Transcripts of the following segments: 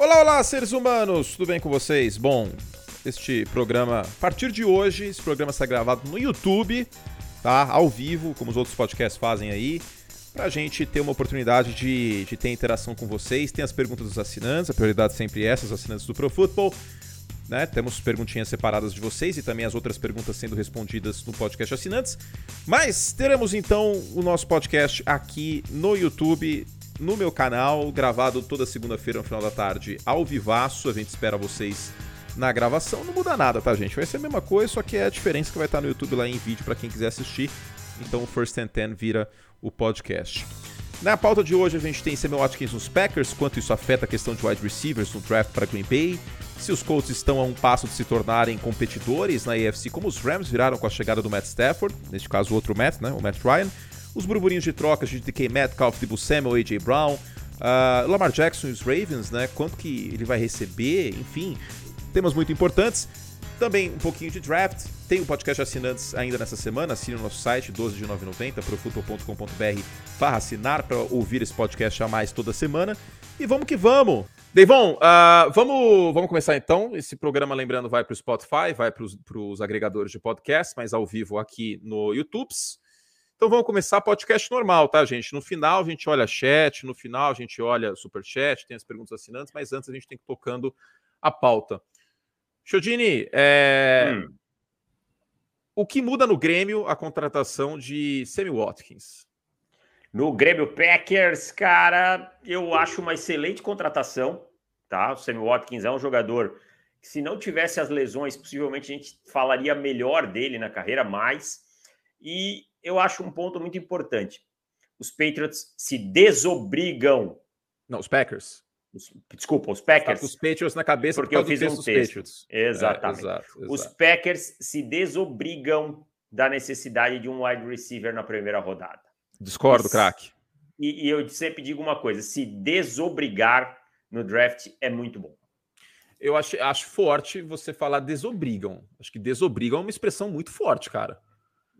Olá, olá, seres humanos, tudo bem com vocês? Bom, este programa, a partir de hoje, esse programa está gravado no YouTube, tá? Ao vivo, como os outros podcasts fazem aí, pra gente ter uma oportunidade de, de ter interação com vocês. Tem as perguntas dos assinantes, a prioridade sempre é essa, os assinantes do Pro Football. Né? Temos perguntinhas separadas de vocês e também as outras perguntas sendo respondidas no podcast assinantes. Mas teremos então o nosso podcast aqui no YouTube no meu canal, gravado toda segunda-feira no final da tarde, ao vivaço. A gente espera vocês na gravação. Não muda nada, tá, gente? Vai ser a mesma coisa, só que é a diferença que vai estar no YouTube lá em vídeo para quem quiser assistir. Então o First and Ten vira o podcast. Na pauta de hoje a gente tem Samuel Watkins nos Packers, quanto isso afeta a questão de wide receivers no draft para Green Bay, se os Colts estão a um passo de se tornarem competidores na AFC, como os Rams viraram com a chegada do Matt Stafford, neste caso o outro Matt, né, o Matt Ryan, os burburinhos de trocas de DK Metcalf, Debo Samuel, AJ Brown, uh, Lamar Jackson e os Ravens, né? Quanto que ele vai receber, enfim, temas muito importantes. Também um pouquinho de draft. Tem um podcast assinantes ainda nessa semana. Assine o nosso site, 12 de 9,90, profutbol.com.br para assinar, para ouvir esse podcast a mais toda semana. E vamos que vamos! Deivon, uh, vamos, vamos começar então. Esse programa, lembrando, vai para o Spotify, vai para os agregadores de podcast, mas ao vivo aqui no YouTube. Então vamos começar podcast normal, tá, gente? No final a gente olha chat, no final a gente olha super chat, tem as perguntas assinantes, mas antes a gente tem que ir tocando a pauta. Chodini, é... hum. o que muda no Grêmio a contratação de Sammy Watkins? No Grêmio Packers, cara, eu acho uma excelente contratação, tá? O Sammy Watkins é um jogador que, se não tivesse as lesões, possivelmente a gente falaria melhor dele na carreira, mais. E eu acho um ponto muito importante. Os Patriots se desobrigam. Não, os Packers. Os, desculpa, os Packers. os Patriots na cabeça porque eu fiz um texto. Patriots. Exatamente. É, exato, exato. Os Packers se desobrigam da necessidade de um wide receiver na primeira rodada. Discordo, craque. E, e eu sempre digo uma coisa: se desobrigar no draft é muito bom. Eu acho, acho forte você falar desobrigam. Acho que desobrigam é uma expressão muito forte, cara.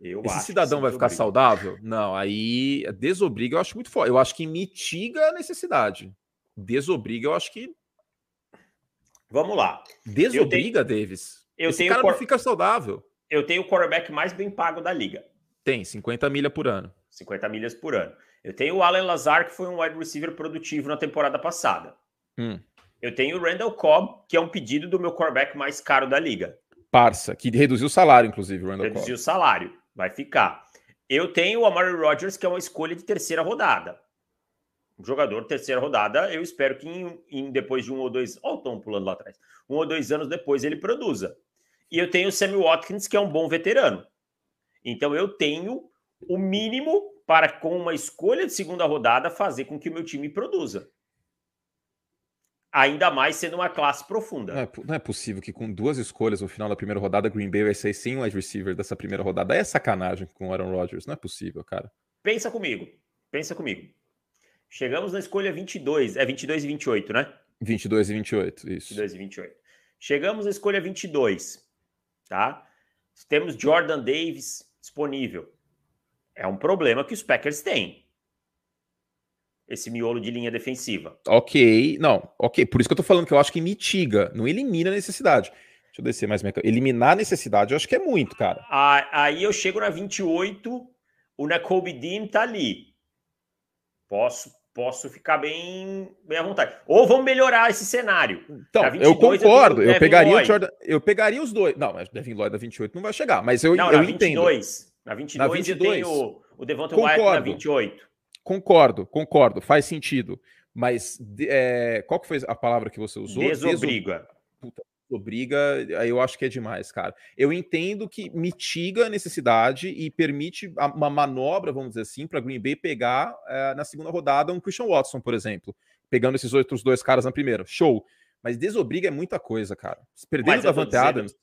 Eu Esse cidadão vai ficar saudável? Não, aí desobriga eu acho muito forte. Eu acho que mitiga a necessidade. Desobriga eu acho que. Vamos lá. Desobriga, eu tenho... Davis. Eu Esse cara cor... não fica saudável. Eu tenho o quarterback mais bem pago da liga. Tem, 50 milhas por ano. 50 milhas por ano. Eu tenho o Allen Lazar, que foi um wide receiver produtivo na temporada passada. Hum. Eu tenho o Randall Cobb, que é um pedido do meu quarterback mais caro da liga. Parça, que reduziu o salário, inclusive, o Randall Reduziu Cobb. o salário vai ficar. Eu tenho o Amari Rodgers, que é uma escolha de terceira rodada. Um jogador terceira rodada, eu espero que em, em depois de um ou dois. Olha o Tom pulando lá atrás. Um ou dois anos depois ele produza. E eu tenho o Sammy Watkins, que é um bom veterano. Então eu tenho o mínimo para, com uma escolha de segunda rodada, fazer com que o meu time produza ainda mais sendo uma classe profunda. Não é, não é, possível que com duas escolhas no final da primeira rodada, Green Bay vai sair sem o wide receiver dessa primeira rodada. É sacanagem com o Aaron Rodgers, não é possível, cara. Pensa comigo, pensa comigo. Chegamos na escolha 22, é 22 e 28, né? 22 e 28, isso. 22 e 28. Chegamos na escolha 22, tá? Temos Jordan Davis disponível. É um problema que os Packers têm esse miolo de linha defensiva. Ok, não, ok. Por isso que eu tô falando que eu acho que mitiga, não elimina a necessidade. Deixa eu descer mais. Eliminar a necessidade, eu acho que é muito, cara. Aí eu chego na 28, o Nakobe Dean tá ali. Posso, posso ficar bem, bem à vontade. Ou vamos melhorar esse cenário. Então, 22, eu concordo. Eu, eu pegaria o Jordan, eu pegaria os dois. Não, mas Devin Lloyd da 28 não vai chegar, mas eu, não, eu na entendo. 22, na 22, na 22 eu tenho o Devonta Wyatt na 28. Concordo, concordo, faz sentido. Mas é, qual que foi a palavra que você usou? Desobriga. Puta, desobriga, aí eu acho que é demais, cara. Eu entendo que mitiga a necessidade e permite uma manobra, vamos dizer assim, para Green Bay pegar é, na segunda rodada um Christian Watson, por exemplo, pegando esses outros dois caras na primeira. Show. Mas desobriga é muita coisa, cara. Perdendo o Davante Adams.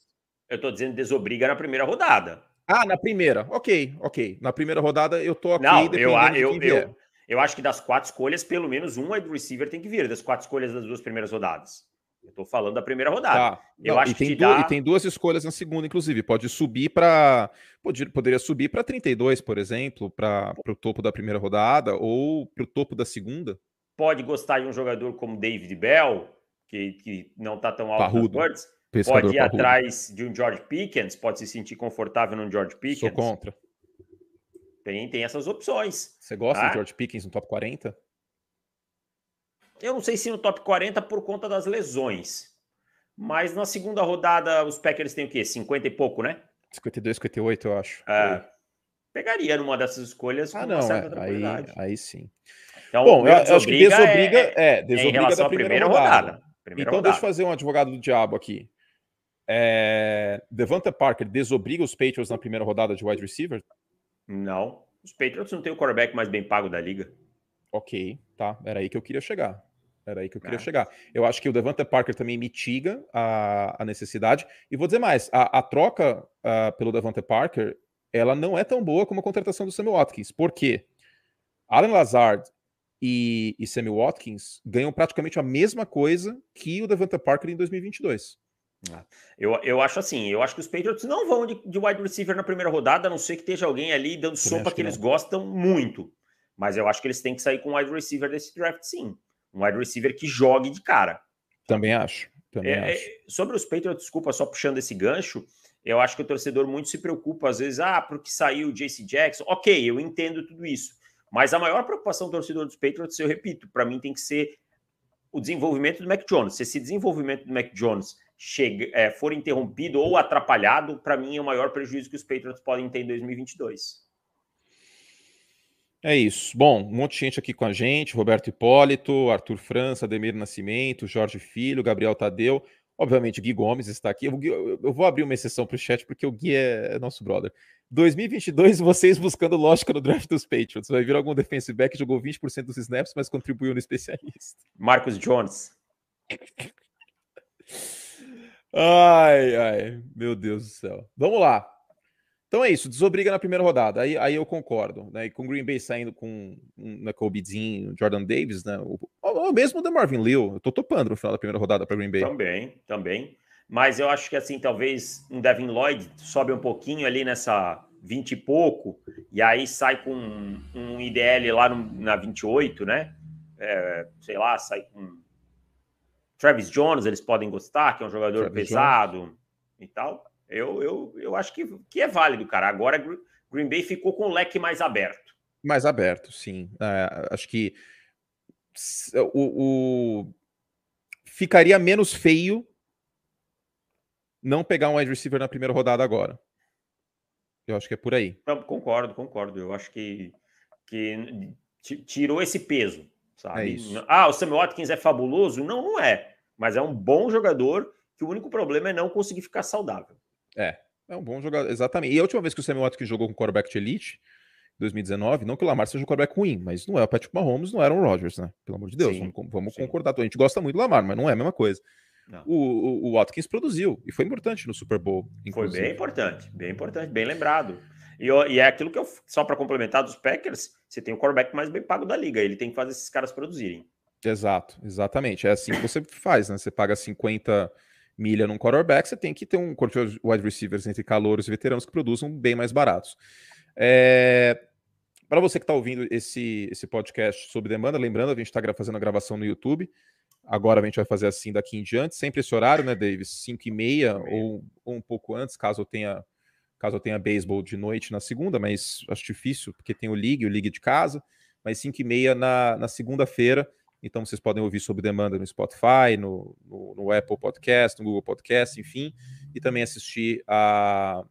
Eu tô dizendo desobriga na primeira rodada. Ah, na primeira. Ok, ok. Na primeira rodada eu tô ok. Não, eu, eu, eu, eu, acho que das quatro escolhas, pelo menos um wide receiver tem que vir, das quatro escolhas das duas primeiras rodadas. Eu tô falando da primeira rodada. Tá. Eu Não, acho que tem dá... e tem duas escolhas na segunda, inclusive. Pode subir para. Poderia subir para 32, por exemplo, para o topo da primeira rodada, ou para o topo da segunda. Pode gostar de um jogador como David Bell, que, que não está tão alto Parrudo. nas birds, Pescador pode ir parrudo. atrás de um George Pickens, pode se sentir confortável num George Pickens. Sou contra. Tem, tem essas opções. Você gosta Ah. de George Pickens no top 40? Eu não sei se no top 40 por conta das lesões. Mas na segunda rodada, os Packers têm o quê? 50 e pouco, né? 52, 58, eu acho. É, pegaria numa dessas escolhas Ah, com não, uma certa é. Aí, tranquilidade. aí sim. Então, Bom, eu, eu acho que desobriga é- é, é em desobriga relação da à primeira, primeira rodada. rodada. Primeira então, rodada. deixa eu fazer um advogado do diabo aqui. É, Devonta Parker desobriga os Patriots na primeira rodada de wide receiver? Não. Os Patriots não têm o quarterback mais bem pago da liga. Ok, tá. Era aí que eu queria chegar. Era aí que eu queria É. chegar. Eu acho que o Devonta Parker também mitiga a, a necessidade. E vou dizer mais: a, a troca ah, pelo Devonta Parker ela não é tão boa como a contratação do Sammy Watkins. Por quê? Alan Lazard e, e Sammy Watkins ganham praticamente a mesma coisa que o Devonta Parker em 2022. Eu, eu acho assim, eu acho que os Patriots não vão de, de wide receiver na primeira rodada, a não ser que esteja alguém ali dando sopa acho que, que eles não. gostam muito. Mas eu acho que eles têm que sair com um wide receiver desse draft, sim. Um wide receiver que jogue de cara. Também acho. Também É, acho. é, sobre os Patriots, desculpa, só puxando esse gancho, eu acho que o torcedor muito se preocupa, às vezes, ah, porque saiu o JC Jackson. Ok, eu entendo tudo isso. Mas a maior preocupação do torcedor dos Patriots, eu repito, para mim tem que ser o desenvolvimento do Mac Jones. Se esse desenvolvimento do Mac Jones chega, é, for interrompido ou atrapalhado, para mim é o maior prejuízo que os Patriots podem ter em 2022. É isso. Bom, um monte de gente aqui com a gente: Roberto Hipólito, Arthur França, Ademir Nascimento, Jorge Filho, Gabriel Tadeu. Obviamente, Gui Gomes está aqui. Eu, vou abrir uma exceção para o chat porque o Gui é, é nosso brother. 2022, vocês buscando lógica no draft dos Patriots. Vai vir algum defensive back que jogou 20% dos snaps, mas contribuiu no especialista. Marcos Jones. Ai, ai, meu Deus do céu. Vamos lá. Então é isso, desobriga na primeira rodada. Aí, aí eu concordo, né? E com o Green Bay saindo com um Nakobe Dean, Jordan Davis, né? O, o mesmo da Marvin Liu. Eu tô topando no final da primeira rodada para Green Bay. Também, também. Mas eu acho que assim, talvez um Devin Lloyd sobe um pouquinho ali nessa 20 e pouco, e aí sai com um, um IDL lá no- na 28, né? É, sei lá, sai com Travis Jones, eles podem gostar, que é um jogador Travis pesado e tal. Eu, eu, eu acho que, que é válido, cara. Agora Gr- Green Bay ficou com o leque mais aberto. Mais aberto, sim. É, acho que o, o- ficaria menos feio não pegar um wide receiver na primeira rodada agora. Eu acho que é por aí. Então, concordo, concordo. Eu acho que, que ti- tirou esse peso, sabe? É isso. Ah, o Sammy Watkins é fabuloso? Não, não é. Mas é um bom jogador que o único problema é não conseguir ficar saudável. É, é um bom jogador, exatamente. E a última vez que o Sammy Watkins jogou com quarterback de elite, 2019, não que o Lamar seja um quarterback ruim, mas não é o Patrick Mahomes, não era o Rodgers, né? Pelo amor de Deus, Sim, vamos, vamos sim. concordar. A gente gosta muito do Lamar, mas não é a mesma coisa. O, o, o Watkins produziu e foi importante no Super Bowl. Foi inclusive. bem importante, bem importante, bem lembrado. E, e é aquilo que eu, só para complementar dos Packers, você tem o quarterback mais bem pago da liga, ele tem que fazer esses caras produzirem. Exato, exatamente. É assim que você faz, né? Você paga 50 milha num quarterback, você tem que ter um corpo de wide receivers entre calouros e veteranos que produzam bem mais baratos. É... Para você que está ouvindo esse, esse podcast sob demanda, lembrando, a gente está fazendo a gravação no YouTube. Agora a gente vai fazer assim daqui em diante, sempre esse horário, né, Davis? 5 e meia ou, ou um pouco antes, caso eu tenha caso eu tenha beisebol de noite na segunda, mas acho difícil, porque tem o League, o League de casa, mas 5 e meia na, na segunda-feira. Então vocês podem ouvir sob demanda no Spotify, no, no, no Apple Podcast, no Google Podcast, enfim, e também assistir a,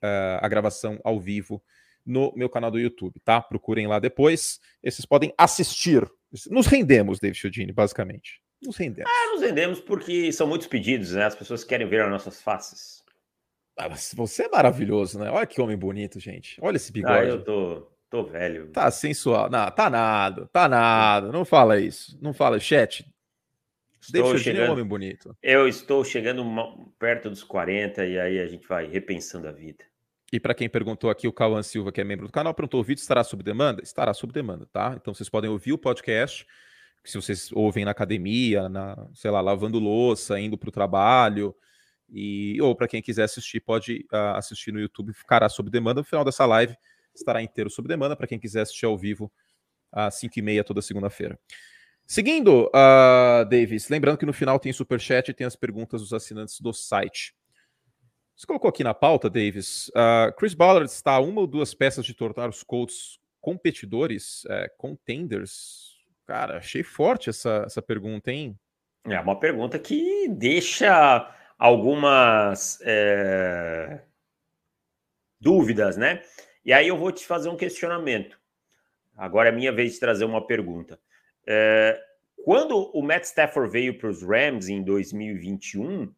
a, a gravação ao vivo no meu canal do YouTube, tá? Procurem lá depois. Vocês podem assistir. Nos rendemos, David Chiodini, basicamente. Nos rendemos. Ah, nos vendemos porque são muitos pedidos, né? As pessoas querem ver as nossas faces. Ah, você é maravilhoso, né? Olha que homem bonito, gente. Olha esse bigode. Ah, eu tô, tô velho. Tá sensual. Não, tá nada, tá nada. Não fala isso. Não fala, chat. Estou Chiodini é um chegando, homem bonito. eu estou chegando perto dos 40 e aí a gente vai repensando a vida. E para quem perguntou aqui, o Cauã Silva, que é membro do canal, perguntou: o vídeo estará sob demanda? Estará sob demanda, tá? Então vocês podem ouvir o podcast, se vocês ouvem na academia, na, sei lá, lavando louça, indo para o trabalho, e ou para quem quiser assistir, pode ah, assistir no YouTube, ficará sob demanda. No final dessa live estará inteiro sob demanda, para quem quiser assistir ao vivo às 5 e meia toda segunda-feira. Seguindo, uh, Davis, lembrando que no final tem superchat e tem as perguntas dos assinantes do site. Você colocou aqui na pauta, Davis, uh, Chris Ballard está a uma ou duas peças de tornar os Colts competidores, é, contenders? Cara, achei forte essa, essa pergunta, hein? É uma pergunta que deixa algumas é, dúvidas, né? E aí eu vou te fazer um questionamento. Agora é minha vez de trazer uma pergunta. É, quando o Matt Stafford veio para os Rams em 2021,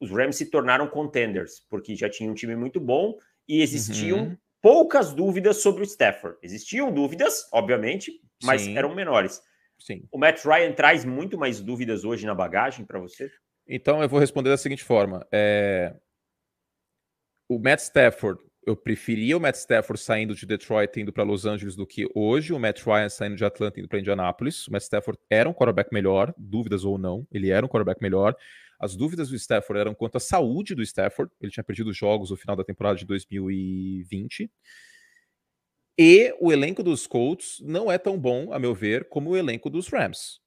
os Rams se tornaram contenders, porque já tinha um time muito bom e existiam uhum. poucas dúvidas sobre o Stafford. Existiam dúvidas, obviamente, mas Sim. eram menores. Sim. O Matt Ryan traz muito mais dúvidas hoje na bagagem para você? Então eu vou responder da seguinte forma: é... o Matt Stafford eu preferia o Matt Stafford saindo de Detroit indo para Los Angeles do que hoje o Matt Ryan saindo de Atlanta indo para Indianapolis. O Matt Stafford era um quarterback melhor, dúvidas ou não, ele era um quarterback melhor. As dúvidas do Stafford eram quanto à saúde do Stafford, ele tinha perdido jogos no final da temporada de 2020. E o elenco dos Colts não é tão bom, a meu ver, como o elenco dos Rams.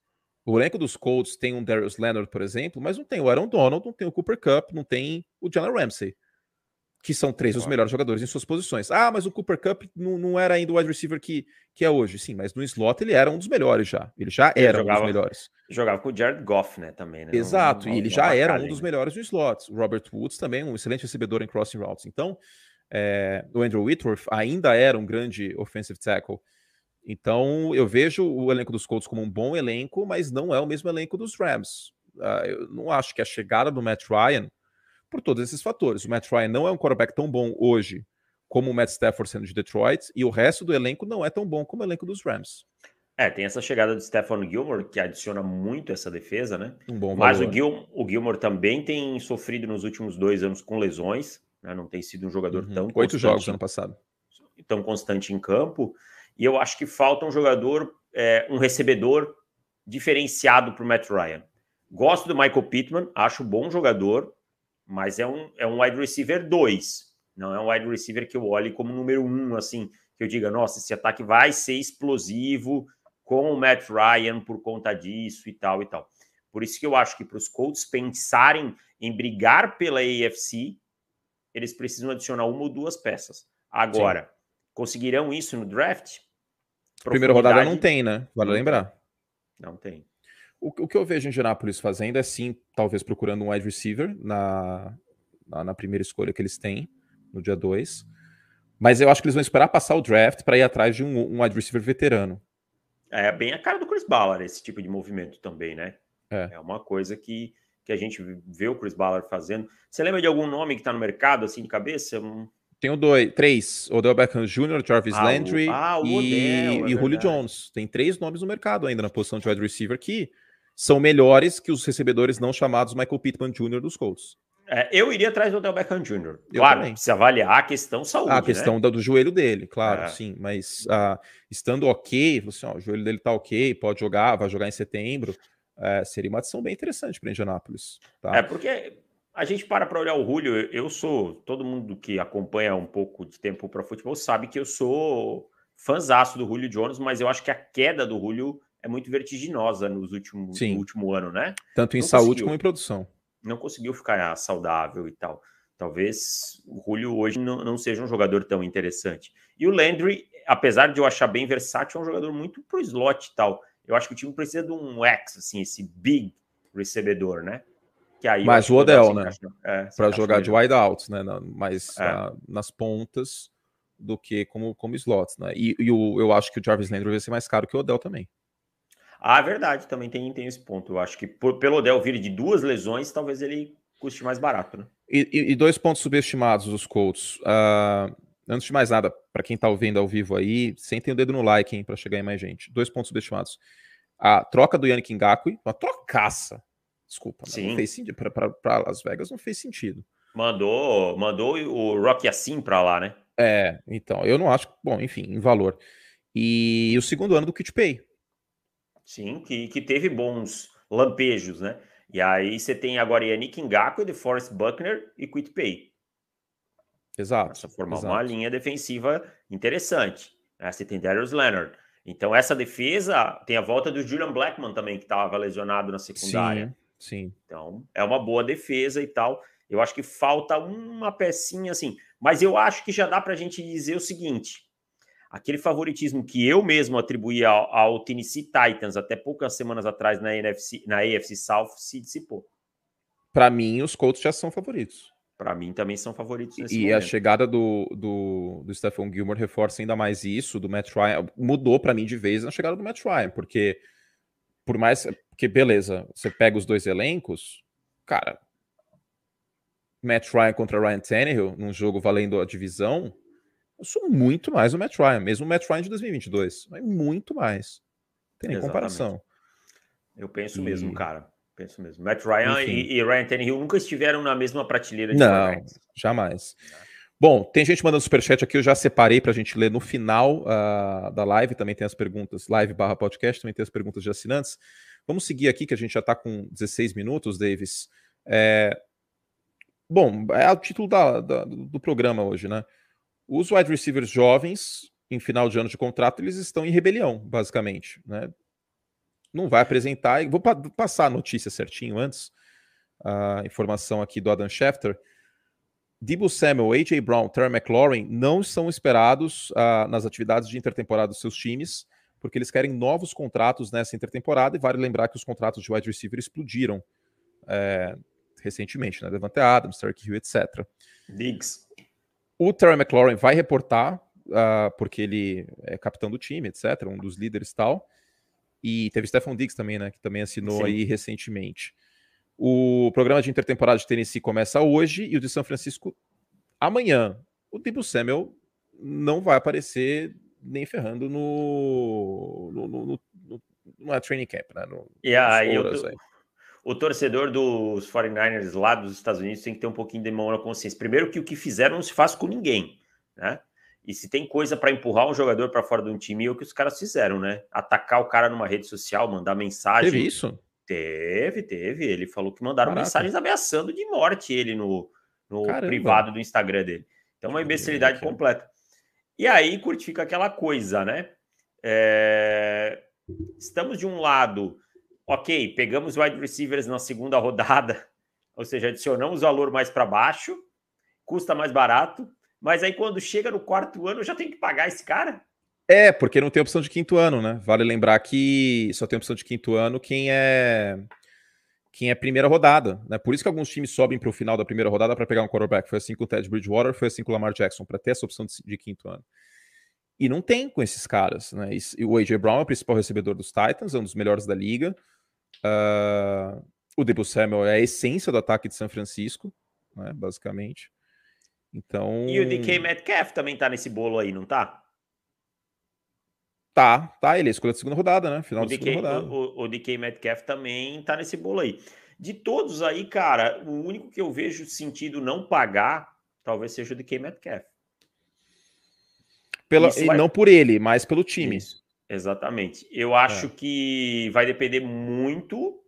O elenco dos Colts tem um Darius Leonard, por exemplo, mas não tem o Aaron Donald, não tem o Cooper Cup, não tem o Jalen Ramsey que são três dos melhores jogadores em suas posições. Ah, mas o Cooper Cup não, não era ainda o wide receiver que, que é hoje. Sim, mas no slot ele era um dos melhores já. Ele já era jogava, um dos melhores. Jogava com o Jared Goff, né, também. Né? Exato, e ele já era um dos melhores no slot. O Robert Woods também, um excelente recebedor em crossing routes. Então, é, o Andrew Whitworth ainda era um grande offensive tackle. Então, eu vejo o elenco dos Colts como um bom elenco, mas não é o mesmo elenco dos Rams. Uh, eu não acho que a chegada do Matt Ryan por todos esses fatores. O Matt Ryan não é um quarterback tão bom hoje como o Matt Stafford sendo de Detroit, e o resto do elenco não é tão bom como o elenco dos Rams. É, tem essa chegada de Stephen Gilmore, que adiciona muito essa defesa, né? Um bom Mas o, Gil, o Gilmore também tem sofrido nos últimos dois anos com lesões, né? Não tem sido um jogador uhum. tão Oito jogos ano passado. Tão constante em campo. E eu acho que falta um jogador, é, um recebedor diferenciado para o Matt Ryan. Gosto do Michael Pittman, acho bom jogador, mas é um, é um wide receiver 2, não é um wide receiver que eu olhe como número 1, um, assim, que eu diga, nossa, esse ataque vai ser explosivo com o Matt Ryan por conta disso e tal e tal. Por isso que eu acho que para os Colts pensarem em brigar pela AFC, eles precisam adicionar uma ou duas peças. Agora, Sim. Conseguirão isso no draft? Primeira rodada não tem, né? Vale lembrar. Não tem. O, o, que eu vejo em Indianapolis fazendo é sim, talvez procurando um wide receiver na, na, na primeira escolha que eles têm, no dia 2. Mas eu acho que eles vão esperar passar o draft para ir atrás de um, um wide receiver veterano. É bem a cara do Chris Ballard esse tipo de movimento também, né? É, é uma coisa que, que a gente vê o Chris Ballard fazendo. Você lembra de algum nome que está no mercado, assim, de cabeça? Um... Tenho dois, três. Odell Beckham Jr., Jarvis ah, Landry o, ah, o e, Odell, é e Julio Jones. Tem três nomes no mercado ainda na posição de wide receiver que são melhores que os recebedores não chamados Michael Pittman Jr. dos Colts. É, eu iria atrás do Odell Beckham Jr. Eu claro, também. precisa avaliar a questão saúde. A questão né? do, do, joelho dele, claro, é. sim. Mas uh, estando ok, assim, ó, o joelho dele tá ok, pode jogar, vai jogar em setembro. É, seria uma adição bem interessante para Indianápolis. Tá? É porque a gente para para olhar o Julio. Eu sou todo mundo que acompanha um pouco de tempo para futebol sabe que eu sou fãzaço do Julio Jones, mas eu acho que a queda do Julio é muito vertiginosa nos últimos, no último ano, né? Tanto em não saúde como em produção. Não conseguiu ficar saudável e tal. Talvez o Julio hoje não, não seja um jogador tão interessante. E o Landry, apesar de eu achar bem versátil, é um jogador muito pro slot e tal. Eu acho que o time precisa de um X, assim, esse big recebedor, né? Que aí Mas o Odell, né? É, para jogar de wide out, né? Mais é. uh, nas pontas do que como, como slots, né? E, e o, eu acho que o Jarvis Landry vai ser mais caro que o Odell também. Ah, verdade, também tem, tem esse ponto. Eu acho que por, pelo Odell vir de duas lesões, talvez ele custe mais barato, né? E, e, e dois pontos subestimados dos Colts. Uh, antes de mais nada, para quem está ouvindo ao vivo aí, sentem o dedo no like, hein, para chegar em mais gente. Dois pontos subestimados. A troca do Yannick Ngakwe, uma trocaça. Desculpa, Sim. não fez sentido. Para Las Vegas não fez sentido. Mandou, mandou o Rock assim para lá, né? É, então, eu não acho, bom, enfim, em valor. E o segundo ano do Kit Pay. Sim, que, que teve bons lampejos, né? E aí você tem agora Yannick de Forrest Buckner e Quit Pay. Exato. Essa formar exato. uma linha defensiva interessante. Né? Você tem Darius Leonard. Então, essa defesa tem a volta do Julian Blackman também, que estava lesionado na secundária. Sim, sim. Então, é uma boa defesa e tal. Eu acho que falta uma pecinha assim. Mas eu acho que já dá para a gente dizer o seguinte: aquele favoritismo que eu mesmo atribuí ao, ao, Tennessee Titans até poucas semanas atrás na, NFC, na AFC South se dissipou. Para mim, os Colts já são favoritos. Para mim também são favoritos nesse E momento. a chegada do, do, do Stephon Gilmore reforça ainda mais isso, do Matt Ryan. Mudou para mim de vez na chegada do Matt Ryan, porque por mais que, beleza, você pega os dois elencos, cara, Matt Ryan contra Ryan Tannehill num jogo valendo a divisão, eu sou muito mais o Matt Ryan, mesmo o Matt Ryan de 2022. Mas muito mais. Não tem nem Exatamente. comparação. Eu penso e... mesmo, cara. Penso mesmo. Matt Ryan e, e, Ryan Tannehill nunca estiveram na mesma prateleira de Não, jamais. Bom, tem gente mandando superchat aqui, eu já separei para a gente ler no final uh, da live, também tem as perguntas, live barra podcast, também tem as perguntas de assinantes. Vamos seguir aqui, que a gente já está com 16 minutos, Davis. É, Bom, é o título da, da, do programa hoje, né? Os wide receivers jovens, em final de ano de contrato, eles estão em rebelião, basicamente, né? Não vai apresentar. Vou pa passar a notícia certinho antes. A informação aqui do Adam Schefter. Debo Samuel, A.J. Brown, Terry McLaurin não são esperados uh, nas atividades de intertemporada dos seus times, porque eles querem novos contratos nessa intertemporada, e vale lembrar que os contratos de wide receiver explodiram é, recentemente, né? Devante Adams, Tarek Hill, etc. Diggs. O Terry McLaurin vai reportar, uh, porque ele é capitão do time, etc., um dos líderes e tal. E teve Stephon Diggs também, né? Que também assinou Sim. aí recentemente. O programa de intertemporada de Tennessee começa hoje e o de São Francisco amanhã. O Debo Samuel não vai aparecer nem ferrando no, no, no, no, no training camp, né? No, e aí, eu, aí o torcedor dos 49ers lá dos Estados Unidos tem que ter um pouquinho de mão na consciência. Primeiro que o que fizeram não se faz com ninguém, né? E se tem coisa para empurrar um jogador para fora de um time, é o que os caras fizeram, né? Atacar o cara numa rede social, mandar mensagem. Teve isso? Teve, teve. Ele falou que mandaram Caraca. mensagens ameaçando de morte ele no, no privado do Instagram dele. Então, uma imbecilidade completa. E aí, curte, fica aquela coisa, né? É... Estamos de um lado ok, pegamos wide receivers na segunda rodada, ou seja, adicionamos valor mais para baixo, custa mais barato, mas aí quando chega no quarto ano já tem que pagar esse cara? É, porque não tem opção de quinto ano, né? Vale lembrar que só tem opção de quinto ano quem é quem é primeira rodada, né? Por isso que alguns times sobem para o final da primeira rodada para pegar um quarterback. Foi assim com o Ted Bridgewater, foi assim com o Lamar Jackson, para ter essa opção de, de, quinto ano. E não tem com esses caras, né? E, o AJ Brown é o principal recebedor dos Titans, é um dos melhores da liga. Uh, o Debo Samuel é a essência do ataque de São Francisco, né, basicamente. Então. E o DK Metcalf também tá nesse bolo aí, não tá? Tá, tá. Ele é escolha da segunda rodada, né? Final o da DK, segunda rodada. O, o, DK Metcalf também tá nesse bolo aí. De todos aí, cara, o único que eu vejo sentido não pagar talvez seja o DK Metcalf. Pela, e vai... não por ele, mas pelo time. Isso. Exatamente. Eu acho é. que vai depender muito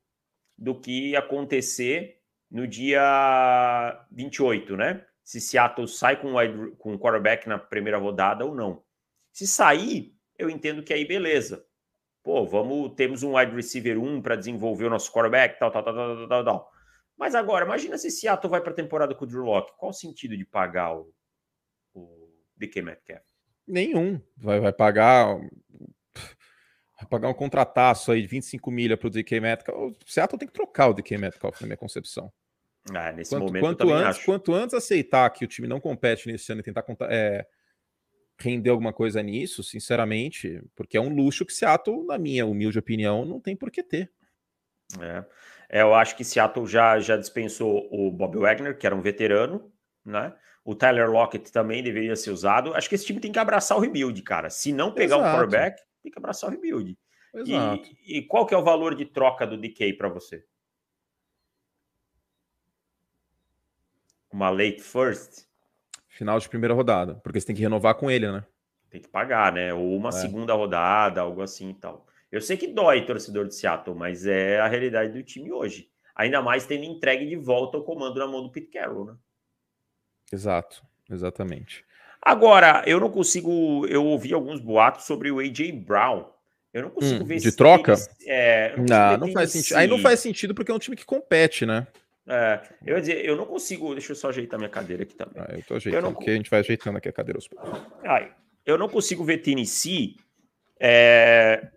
do que acontecer no dia 28, né? Se Seattle sai com o com quarterback na primeira rodada ou não. Se sair, eu entendo que aí beleza. Pô, vamos, temos um wide receiver 1 para desenvolver o nosso quarterback, tal, tal, tal, tal, tal, tal. Mas agora, imagina se Seattle vai para a temporada com o Drew Locke. Qual o sentido de pagar o, o DK Metcalf? Nenhum. Vai, vai pagar vai pagar um contrataço aí de 25 milha para o DK Metcalf. O Seattle tem que trocar o DK Metcalf, na minha concepção. Ah, nesse quanto, momento quanto antes, acho. Quanto antes aceitar que o time não compete nesse ano e tentar é, render alguma coisa nisso, sinceramente, porque é um luxo que Seattle, na minha humilde opinião, não tem por que ter. É. é eu acho que Seattle já, já dispensou o Bob Wagner, que era um veterano, né? O Tyler Lockett também deveria ser usado. Acho que esse time tem que abraçar o rebuild, cara. Se não pegar Exato. um quarterback, tem que abraçar o rebuild. Exato. E, e qual que é o valor de troca do DK para você? Uma late first? Final de primeira rodada, porque você tem que renovar com ele, né? Tem que pagar, né? Ou uma é. segunda rodada, algo assim e tal. Eu sei que dói torcedor de Seattle, mas é a realidade do time hoje. Ainda mais tendo entregue de volta o comando na mão do Pete Carroll, né? Exato, exatamente. Agora, eu não consigo. Eu ouvi alguns boatos sobre o AJ Brown. Eu não consigo Hum, ver de troca? eles- é, Não, não, não faz sentido. Aí não faz sentido porque é um time que compete, né? É, eu ia dizer, eu não consigo. Deixa eu só ajeitar minha cadeira aqui também. Ah, eu tô ajeitando, não- porque a gente vai ajeitando aqui a cadeira aos poucos. Ai, eu não consigo ver Tennessee é,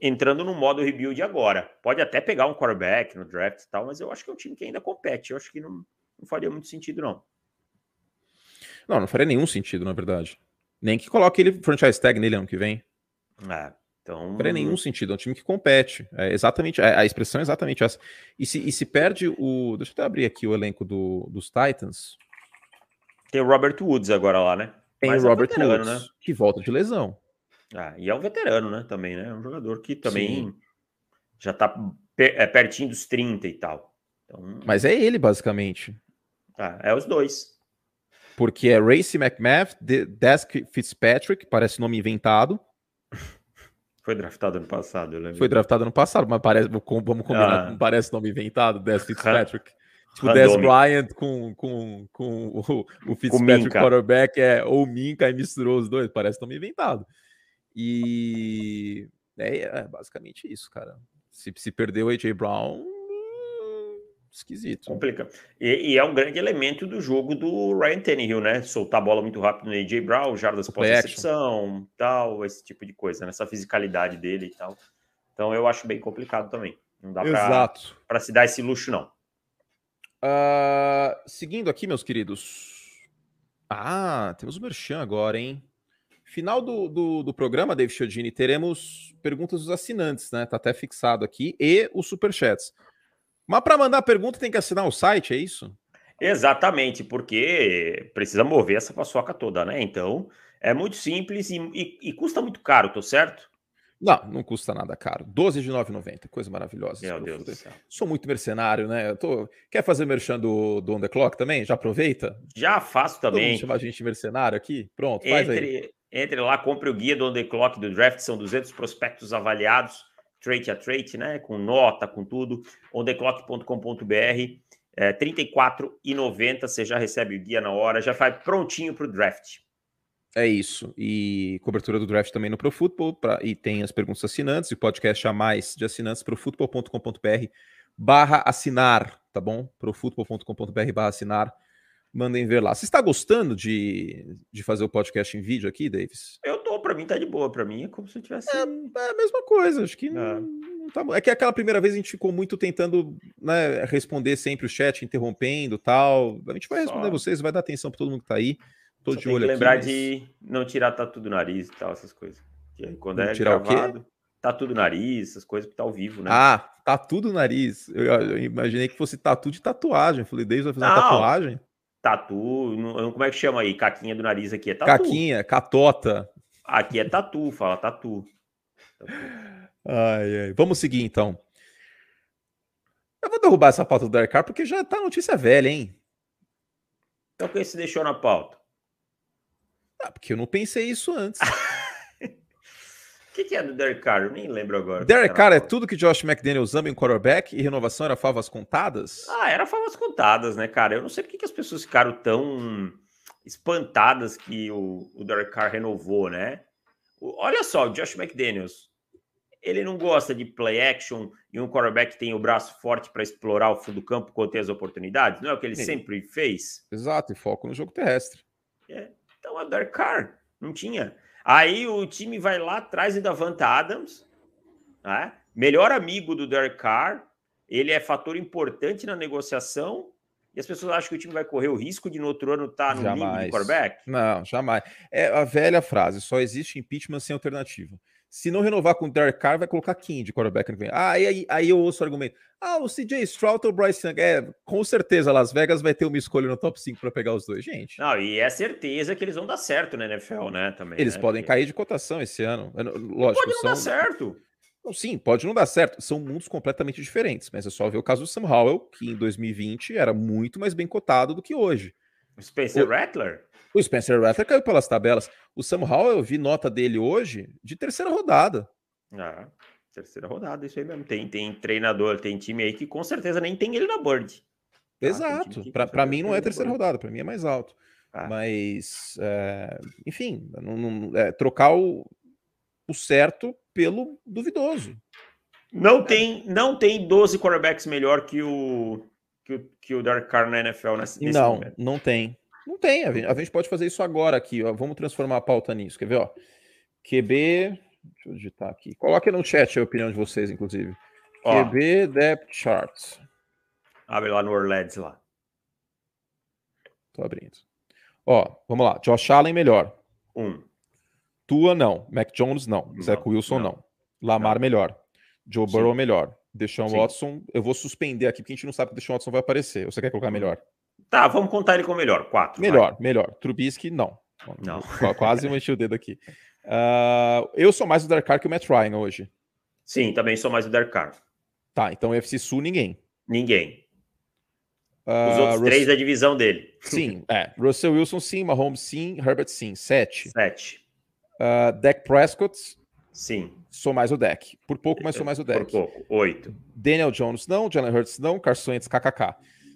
entrando no modo rebuild agora. Pode até pegar um quarterback no draft e tal, mas eu acho que é um time que ainda compete. Eu acho que não, não faria muito sentido, não. Não, não faria nenhum sentido, na verdade. Nem que coloque ele franchise tag nele ano que vem. É, então. Não faria nenhum sentido. É um time que compete. É exatamente, a a expressão é exatamente essa. E se, e se perde o. Deixa eu até abrir aqui o elenco do, dos Titans. Tem o Robert Woods agora lá, né? Tem Mas o é um Robert veterano, Woods, que volta de lesão. Ah, e é um veterano, né? Também, né? É um jogador que também Sim. já tá é, pertinho dos 30 e tal. Então, Mas é ele, basicamente. ah, é os dois. Porque é Racy McMath, De- Desk Fitzpatrick, parece nome inventado. Foi draftado ano passado, eu lembro. Foi draftado ano passado, mas parece, vamos combinar, Ah. não parece nome inventado, Des Fitzpatrick. Tipo. Des Bryant com, com, com o, o Fitzpatrick Minka. quarterback é ou Minka e misturou os dois, parece nome inventado. E é, é basicamente isso, cara. Se, se perder o AJ Brown, esquisito. Complica. E, e é um grande elemento do jogo do Ryan Tannehill, né? Soltar a bola muito rápido no AJ Brown, jardas pós-recepção, tal, esse tipo de coisa, né? Essa fisicalidade dele e tal. Então eu acho bem complicado também. Não dá para se dar esse luxo, não. Ah, seguindo aqui, meus queridos. Ah, temos o Merchan agora, hein? Final do, do, do programa, David Chiodini, teremos perguntas dos assinantes, né? Tá até fixado aqui, e os superchats. Mas para mandar pergunta tem que assinar o site, é isso? Exatamente, porque precisa mover essa paçoca toda, né? Então é muito simples e, e- e custa muito caro, tô certo? Não, não custa nada caro. 12 de 9,90, coisa maravilhosa. Meu Deus do céu. Sou muito mercenário, né? Eu tô... Quer fazer merchan do, do On The Clock também? Já aproveita? Já faço também. chama a gente mercenário aqui? Pronto, faz aí. Entre, entre lá, compre o guia do On The Clock do draft, são 200 prospectos avaliados, trait a trait, né? Com nota, com tudo. ontheclock.com.br, é, R$ 34,90. Você já recebe o guia na hora, já vai prontinho para o draft. É isso. E cobertura do draft também no ProFootball. Pra, e tem as perguntas assinantes e podcast a mais de assinantes profutbol.com.br barra assinar, tá bom? profutbol.com.br barra assinar. Mandem ver lá. Você está gostando de, de fazer o podcast em vídeo aqui, Davis? Eu tô, para mim tá de boa, para mim é como se eu tivesse. É a mesma coisa, acho que não, não tá bom. É que aquela primeira vez a gente ficou muito tentando né, responder sempre o chat, interrompendo tal. A gente vai responder Só- vocês, vai dar atenção para todo mundo que tá aí. Tô Só de tem olho que aqui. lembrar mas- de não tirar tatu do nariz e tal, essas coisas. Quando Não é tirar o quê? gravado, tatu do nariz, essas coisas que tá ao vivo, né? Ah, tatu do nariz. Eu, eu imaginei que fosse tatu de tatuagem. Falei, Davis vai fazer uma Não. tatuagem? Tatu, não- como é que chama aí? Caquinha do nariz aqui é tatu. Caquinha, catota. Aqui é tatu, fala tatu. Tatu. Ai, ai. Vamos seguir então. Eu vou derrubar essa pauta do Dark Car porque já tá notícia velha, hein? Então quem se deixou na pauta? Ah, porque eu não pensei isso antes. O que, que é do Derek Carr? Eu nem lembro agora. Derek Carr é tudo que Josh McDaniels ama em quarterback e renovação era favas contadas? Ah, era favas contadas, né, cara? Eu não sei por que as pessoas ficaram tão espantadas que o, o Derek Carr renovou, né? O- olha só, o Josh McDaniels, ele não gosta de play action e um quarterback tem o braço forte para explorar o fundo do campo quando tem as oportunidades, não é o que ele Sim. sempre fez? Exato, e foco no jogo terrestre. Então é o Derek Carr, não tinha. Aí o time vai lá atrás do Davanta Adams, né? melhor amigo do Derek Carr, ele é fator importante na negociação, e as pessoas acham que o time vai correr o risco de no outro ano estar no limbo de quarterback? Não, jamais. É a velha frase: só existe impeachment sem alternativa. Se não renovar com o Derek Carr, vai colocar King de quarterback. vem. Ah, aí, aí, eu ouço o argumento. Ah, o CJ Stroud ou o Bryce Young. É, com certeza, Las Vegas vai ter uma escolha no top 5 para pegar os dois. Gente, Não, e é certeza que eles vão dar certo na NFL, né? Também, eles né? podem Porque cair de cotação esse ano. Lógico, Pode não são... dar certo. Sim, pode não dar certo. São mundos completamente diferentes. Mas é só ver o caso do Sam Howell, que em 2020 era muito mais bem cotado do que hoje. O Spencer O- Rattler? O Spencer Rattler caiu pelas tabelas. O Sam Howell, eu vi nota dele hoje de terceira rodada. Ah, terceira rodada, isso aí mesmo. Tem, tem treinador, tem time aí que com certeza nem tem ele na Bird. tem Exato. pra certeza mim não é terceira Bird. rodada, pra mim é mais alto. Ah. Mas, é, enfim, não, não, é, trocar o, o certo pelo duvidoso. Não tem, não tem 12 quarterbacks melhor que o que o, que o Dark Carr na NFL nesse, nesse Não, momento. não tem. Não tem. A gente, a gente, pode fazer isso agora aqui. Ó. Vamos transformar a pauta nisso. Quer ver? Ó? QB. Deixa eu digitar aqui. Coloque no chat a opinião de vocês, inclusive. Ó, QB Depth Charts. Abre lá no Orleds lá. Tô abrindo. Ó, vamos lá. Josh Allen melhor. Um. Tua não. Mac Jones não. não Zach Wilson não. não. Lamar não. melhor. Joe Burrow Sim. melhor. Deshaun Sim. Watson, eu vou suspender aqui porque a gente não sabe que o Deshaun Watson vai aparecer. Você quer colocar melhor? Tá, vamos contar ele com melhor. Quatro. Melhor, vai. melhor. Trubisky, não. Não. Quase meti o dedo aqui. Uh, eu sou mais o Dark Carr que o Matt Ryan hoje. Sim, também sou mais o Dark Carr. Tá, então UFC Sul, ninguém. Ninguém. Uh, Os outros três da divisão dele. Sim, é. Russell Wilson, sim. Mahomes, sim. Herbert, sim. Sete. Sete. Uh, Dak Prescott. Sim. Sou mais o deck. Por pouco, mas sou mais o deck. Por pouco. Oito. Daniel Jones, não. Jalen Hurts, não. Carson Wentz, kkk.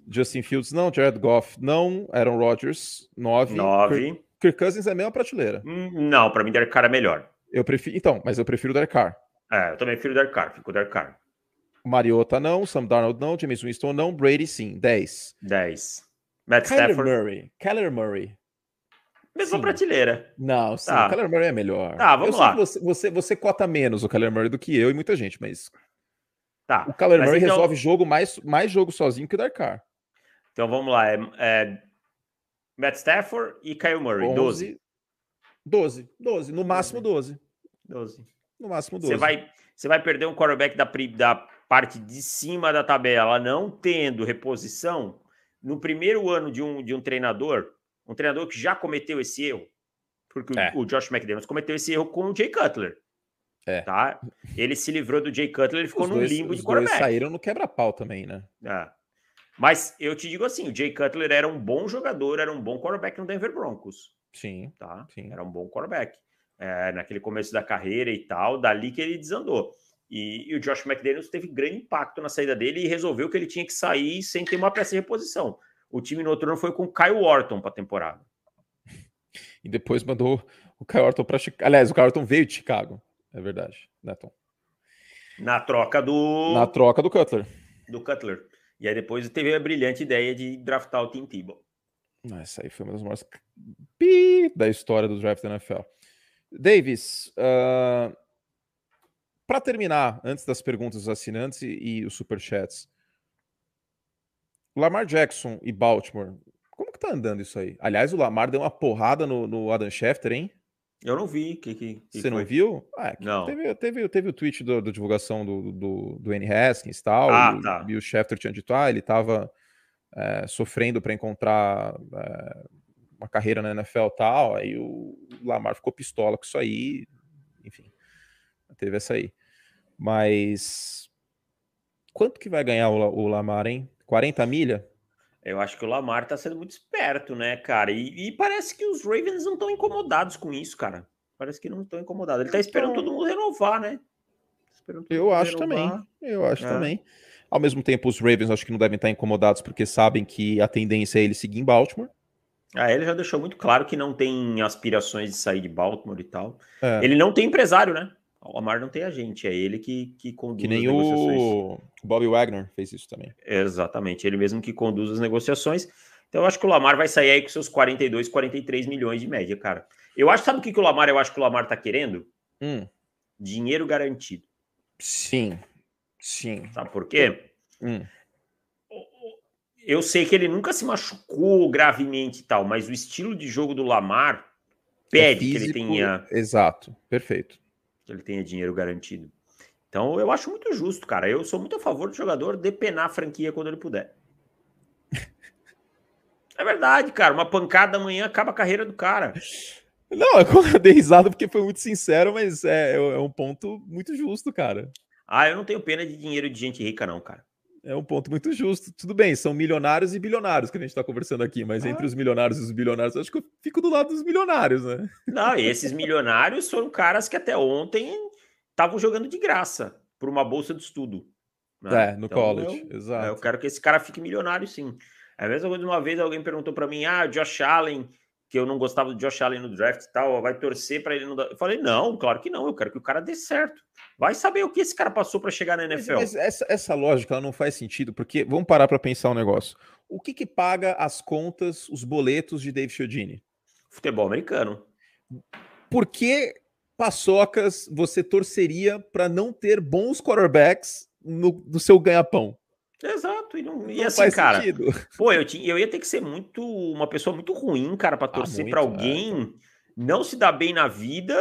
Justin Fields, não. Jared Goff, não. Aaron Rodgers, nove. Nove. Kirk, Kirk Cousins é a mesma prateleira. Hum, não, para mim, Derek Carr é melhor. Eu prefiro. Então, mas eu prefiro Derek Carr. É, eu também prefiro Derek Carr. Fico Derek Carr. Mariota, não. Sam Darnold, não. James Winston, não. Brady, sim. Dez. Dez. Matt Kyler Stafford. Murray. Kyler Murray. Mesma sim. prateleira. Não, sim, tá. o Kyler Murray é melhor. Tá, vamos lá. Você, você, você cota menos o Kyler Murray do que eu e muita gente, mas. Tá. O Kyler Murray então... resolve jogo mais, mais jogo sozinho que o Dakar. Então vamos lá. É, é Matt Stafford e Kyle Murray. 11, 12. 12. 12. No máximo 12. 12. No máximo 12. Você vai, você vai perder um quarterback da, da parte de cima da tabela, não tendo reposição. No primeiro ano de um, de um treinador, um treinador que já cometeu esse erro, porque é. o, Josh McDaniels cometeu esse erro com o Jay Cutler. É. Tá? Ele se livrou do Jay Cutler, ele ficou no limbo de quarterback. saíram no quebra-pau também, né? É. Mas eu te digo assim, o Jay Cutler era um bom jogador, era um bom quarterback no Denver Broncos. Sim, tá? Sim. Era um bom quarterback. É, naquele começo da carreira e tal, dali que ele desandou. E, e, o Josh McDaniels teve grande impacto na saída dele e resolveu que ele tinha que sair sem ter uma peça de reposição o time noturno foi com o Kyle Orton para a temporada. E depois mandou o Kyle Orton para Chicago. Aliás, o Kyle Orton veio de Chicago. É verdade, né, Tom? Na troca do. Na troca do Cutler. Do Cutler. E aí depois teve a brilhante ideia de draftar o Tim Tebow. Essa aí foi uma das maiores pi da história do draft da NFL. Davis, uh, para terminar, antes das perguntas dos assinantes e, e os superchats, Lamar Jackson e Baltimore, como que tá andando isso aí? Aliás, o Lamar deu uma porrada no, no Adam Schefter, hein? Eu não vi. Que, que, que Você foi? não viu? Ah, não. Teve, teve, teve o tweet da divulgação do, do, do N. Haskins e tal. Ah, e, tá. e o Schefter tinha dito, ah, ele estava é, sofrendo para encontrar é, uma carreira na NFL e tal. Aí o Lamar ficou pistola com isso aí. Enfim, teve essa aí. Mas quanto que vai ganhar o, o Lamar, hein? 40 milha? Eu acho que o Lamar tá sendo muito esperto, né, cara? E, e parece que os Ravens não estão incomodados com isso, cara. Parece que não estão incomodados. Ele tá esperando então... todo mundo renovar, né? Eu acho renovar. também. Eu acho é. também. Ao mesmo tempo, os Ravens acho que não devem estar incomodados porque sabem que a tendência é ele seguir em Baltimore. Ah, ele já deixou muito claro que não tem aspirações de sair de Baltimore e tal. É. Ele não tem empresário, né? O Lamar não tem agente, é ele que, que conduz que nem as negociações. O Bobby Wagner fez isso também. Exatamente, ele mesmo que conduz as negociações. Então eu acho que o Lamar vai sair aí com seus 42, 43 milhões de média, cara. Eu acho, sabe o que, que o Lamar, eu acho que o Lamar tá querendo? Hum. Dinheiro garantido. Sim, sim. Sabe por quê? Hum. Eu sei que ele nunca se machucou gravemente e tal, mas o estilo de jogo do Lamar pede é físico, que ele tenha. Exato, perfeito que ele tenha dinheiro garantido. Então eu acho muito justo, cara. Eu sou muito a favor do jogador depenar a franquia quando ele puder. é verdade, cara. Uma pancada amanhã acaba a carreira do cara. Não, eu dei risada porque foi muito sincero, mas é, é um ponto muito justo, cara. Ah, eu não tenho pena de dinheiro de gente rica, não, cara. É um ponto muito justo. Tudo bem, são milionários e bilionários que a gente está conversando aqui, mas ah. entre os milionários e os bilionários, acho que eu fico do lado dos milionários, né? Não, e esses milionários foram caras que até ontem estavam jogando de graça por uma bolsa de estudo. Né? É, no então, college, eu, exato. Eu quero que esse cara fique milionário, sim. É a mesma coisa, uma vez alguém perguntou para mim: ah, Josh Allen que eu não gostava do Josh Allen no draft e tal, vai torcer para ele não dar. Eu falei, não, claro que não, eu quero que o cara dê certo. Vai saber o que esse cara passou para chegar na NFL. Mas, mas essa, essa, lógica ela não faz sentido, porque vamos parar para pensar um negócio. O que, que paga as contas, os boletos de Dave Chiodini? Futebol americano. Por que, paçocas, você torceria para não ter bons quarterbacks no, no seu ganha-pão? Exato, e, não, e não assim, cara, sentido. pô, eu, tinha, eu ia ter que ser muito, uma pessoa muito ruim, cara, para ah, torcer ah, para alguém é. não se dar bem na vida,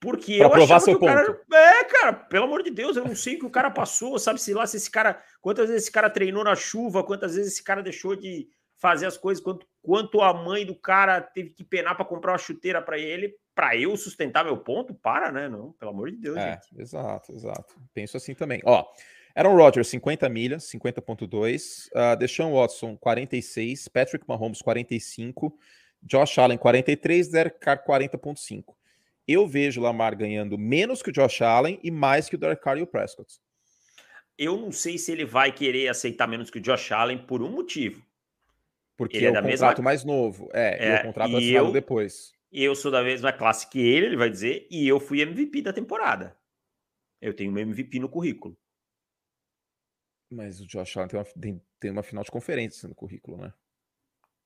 porque pra eu provar seu que o cara, é, cara, pelo amor de Deus, eu não sei o que o cara passou, sabe se lá se esse cara, quantas vezes esse cara treinou na chuva, quantas vezes esse cara deixou de fazer as coisas, quanto, quanto a mãe do cara teve que penar para comprar uma chuteira para ele, para eu sustentar meu ponto, para, né? Não, pelo amor de Deus, é, gente. Exato, exato. Penso assim também. Ó, Aaron Rodgers, 50 milhas, 50.2. Uh, Deshaun Watson, 46. Patrick Mahomes, 45. Josh Allen, 43. Derek Carr, 40.5. Eu vejo o Lamar ganhando menos que o Josh Allen e mais que o Derek Carr e o Prescott. Eu não sei se ele vai querer aceitar menos que o Josh Allen por um motivo. Porque ele é, é o contrato mesma... mais novo. É, é e o contrato assinado eu, depois. Eu sou da mesma classe que ele, ele vai dizer, e eu fui MVP da temporada. Eu tenho um MVP no currículo. Mas o Josh Allen tem uma, tem, tem uma final de conferência no currículo, né?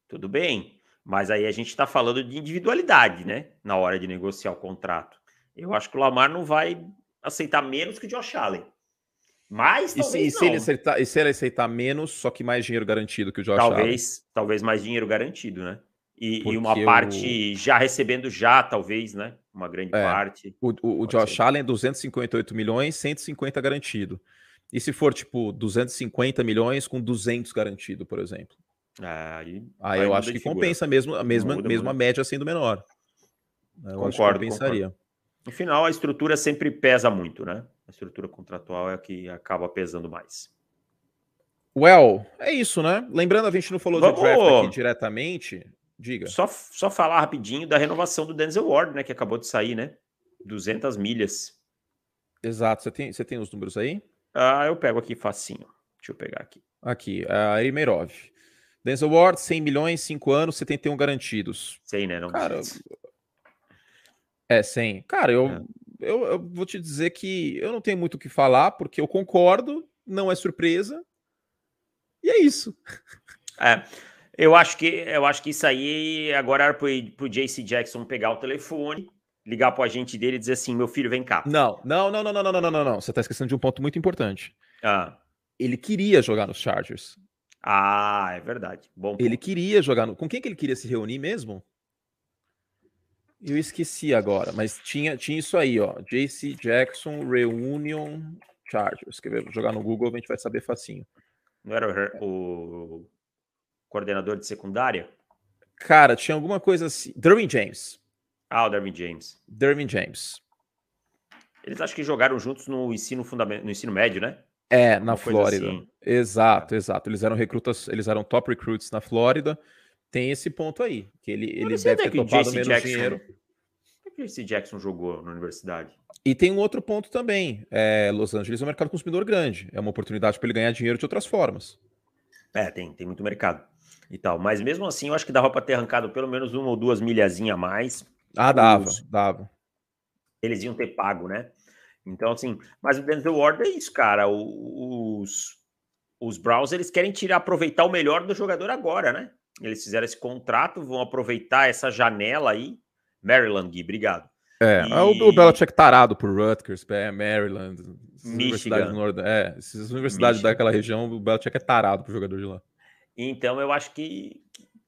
Tudo bem. Mas aí a gente está falando de individualidade, né? Na hora de negociar o contrato. Eu acho que o Lamar não vai aceitar menos que o Josh Allen. Mas e se, e se, ele aceitar, e se ele aceitar menos, só que mais dinheiro garantido que o Josh talvez, Allen? Talvez mais dinheiro garantido, né? E, e uma parte já recebendo já, talvez, né? Uma grande é, parte. O, o, o Josh ser. Allen, 258 milhões, 150 garantido. E se for, tipo, 250 milhões com 200 garantido, por exemplo? Ah, aí, aí eu acho que compensa mesmo, a mesma, muda, mesmo a média sendo menor. Eu concordo, compensaria. Concordo. No final, a estrutura sempre pesa muito, né? A estrutura contratual é a que acaba pesando mais. Well, é isso, né? Lembrando, a gente não falou Vamos... de draft aqui diretamente. Diga. Só, só falar rapidinho da renovação do Denzel Ward, né? Que acabou de sair, né? 200 milhas. Exato. Você tem, você tem os números aí? Ah, eu pego aqui facinho. Deixa eu pegar aqui. Aqui, a Erimerov. Denzel Ward, 100 milhões, 5 anos, 71 garantidos. 100, né? Não Cara, é, 100. Cara, eu, é. eu, eu, vou te dizer que eu não tenho muito o que falar, porque eu concordo, não é surpresa. E é isso. É, eu acho que eu acho que isso aí agora era pro, pro JC Jackson pegar o telefone ligar pro agente dele e dizer assim: meu filho, vem cá. Não, não, não, não, não, não, não, não, não. Você tá esquecendo de um ponto muito importante. Ah. Ele queria jogar nos Chargers. Ah, é verdade. Bom. Ele queria jogar no. Com quem que ele queria se reunir mesmo? Eu esqueci agora, mas tinha, tinha isso aí, ó. JC Jackson Reunion Chargers. Quer ver? Jogar no Google, a gente vai saber facinho. Não era o, o coordenador de secundária? Cara, tinha alguma coisa assim. Derwin James. Ah, o Derwin James. Derwin James. Eles acho que jogaram juntos no ensino fundamental, no ensino médio, né? É, na Flórida. Assim. Exato, exato. Eles eram recrutas, eles eram top recruits na Flórida. Tem esse ponto aí, que ele, ele deve ter topado menos Jackson, dinheiro. Por que esse Jackson jogou na universidade? E tem um outro ponto também. É, Los Angeles é um mercado consumidor grande. É uma oportunidade para ele ganhar dinheiro de outras formas. É, tem, tem muito mercado e tal. Mas mesmo assim, eu acho que dava para ter arrancado pelo menos uma ou duas milhazinha a mais ah, dava, os, dava. Eles iam ter pago, né? Então, assim, mas o Denzel Ward é isso, cara. Os, os Browns, eles querem tirar, aproveitar o melhor do jogador agora, né? Eles fizeram esse contrato, vão aproveitar essa janela aí. Maryland, Gui, obrigado. É, e... é o, o Belichick tarado por Rutgers, Maryland, Michigan. Nord... É, essas universidades Michigan. daquela região, o Belichick é tarado pro jogador de lá. Então, eu acho que,